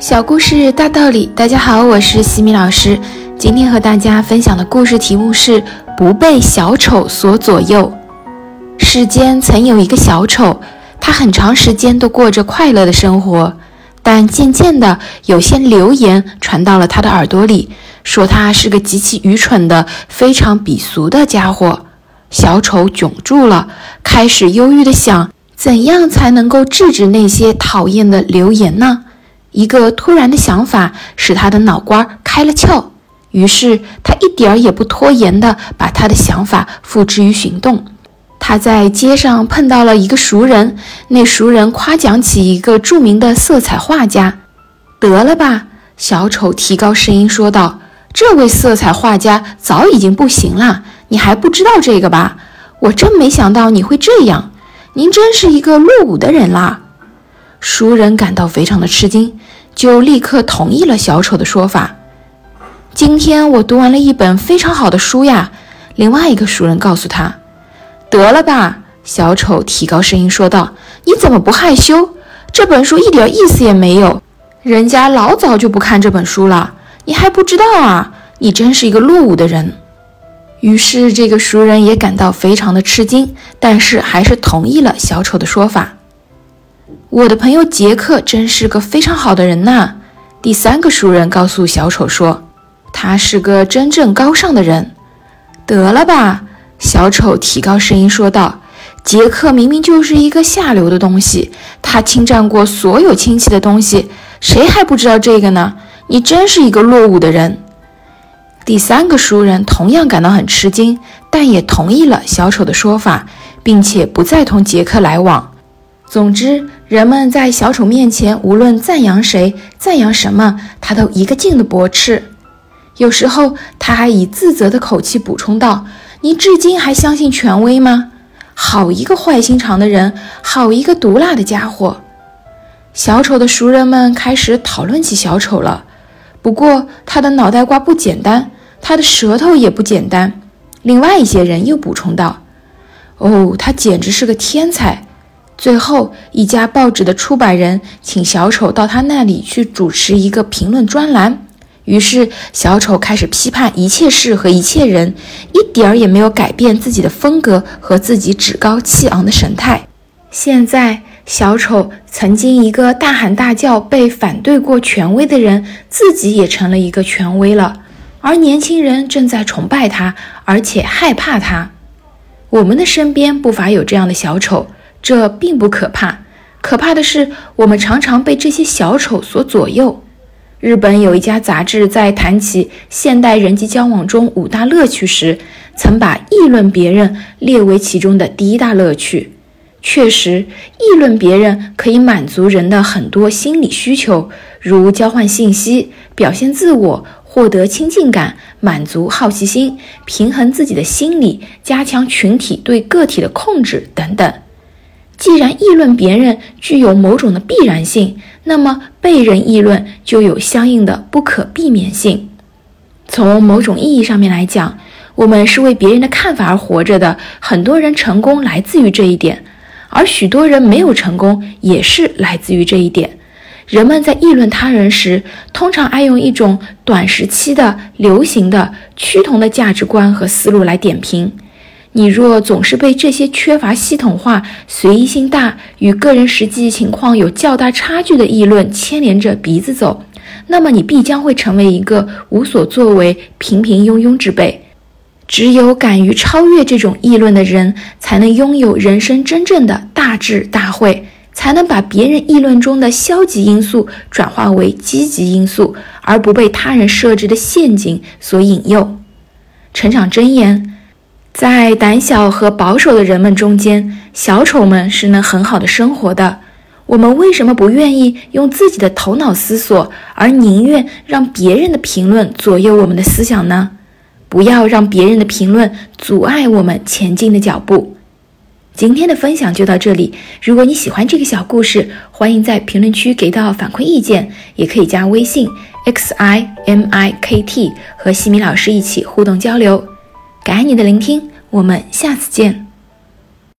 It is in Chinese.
小故事大道理，大家好，我是西米老师。今天和大家分享的故事题目是“不被小丑所左右”。世间曾有一个小丑，他很长时间都过着快乐的生活，但渐渐的，有些流言传到了他的耳朵里，说他是个极其愚蠢的、非常鄙俗的家伙。小丑窘住了，开始忧郁的想：怎样才能够制止那些讨厌的流言呢？一个突然的想法使他的脑瓜开了窍，于是他一点儿也不拖延地把他的想法付之于行动。他在街上碰到了一个熟人，那熟人夸奖起一个著名的色彩画家。得了吧，小丑提高声音说道：“这位色彩画家早已经不行了，你还不知道这个吧？我真没想到你会这样，您真是一个落伍的人啦。”熟人感到非常的吃惊，就立刻同意了小丑的说法。今天我读完了一本非常好的书呀。另外一个熟人告诉他：“得了吧！”小丑提高声音说道：“你怎么不害羞？这本书一点意思也没有，人家老早就不看这本书了，你还不知道啊？你真是一个落伍的人。”于是这个熟人也感到非常的吃惊，但是还是同意了小丑的说法。我的朋友杰克真是个非常好的人呐。第三个熟人告诉小丑说：“他是个真正高尚的人。”得了吧，小丑提高声音说道：“杰克明明就是一个下流的东西，他侵占过所有亲戚的东西，谁还不知道这个呢？你真是一个落伍的人。”第三个熟人同样感到很吃惊，但也同意了小丑的说法，并且不再同杰克来往。总之，人们在小丑面前，无论赞扬谁、赞扬什么，他都一个劲的驳斥。有时候，他还以自责的口气补充道：“你至今还相信权威吗？好一个坏心肠的人，好一个毒辣的家伙！”小丑的熟人们开始讨论起小丑了。不过，他的脑袋瓜不简单，他的舌头也不简单。另外一些人又补充道：“哦，他简直是个天才。”最后一家报纸的出版人请小丑到他那里去主持一个评论专栏，于是小丑开始批判一切事和一切人，一点儿也没有改变自己的风格和自己趾高气昂的神态。现在，小丑曾经一个大喊大叫、被反对过权威的人，自己也成了一个权威了，而年轻人正在崇拜他，而且害怕他。我们的身边不乏有这样的小丑。这并不可怕，可怕的是我们常常被这些小丑所左右。日本有一家杂志在谈起现代人际交往中五大乐趣时，曾把议论别人列为其中的第一大乐趣。确实，议论别人可以满足人的很多心理需求，如交换信息、表现自我、获得亲近感、满足好奇心、平衡自己的心理、加强群体对个体的控制等等。既然议论别人具有某种的必然性，那么被人议论就有相应的不可避免性。从某种意义上面来讲，我们是为别人的看法而活着的。很多人成功来自于这一点，而许多人没有成功也是来自于这一点。人们在议论他人时，通常爱用一种短时期的、流行的、趋同的价值观和思路来点评。你若总是被这些缺乏系统化、随意性大、与个人实际情况有较大差距的议论牵连着鼻子走，那么你必将会成为一个无所作为、平平庸庸之辈。只有敢于超越这种议论的人，才能拥有人生真正的大智大慧，才能把别人议论中的消极因素转化为积极因素，而不被他人设置的陷阱所引诱。成长箴言。在胆小和保守的人们中间，小丑们是能很好的生活的。我们为什么不愿意用自己的头脑思索，而宁愿让别人的评论左右我们的思想呢？不要让别人的评论阻碍我们前进的脚步。今天的分享就到这里。如果你喜欢这个小故事，欢迎在评论区给到反馈意见，也可以加微信 x i m i k t 和西米老师一起互动交流。感谢你的聆听，我们下次见。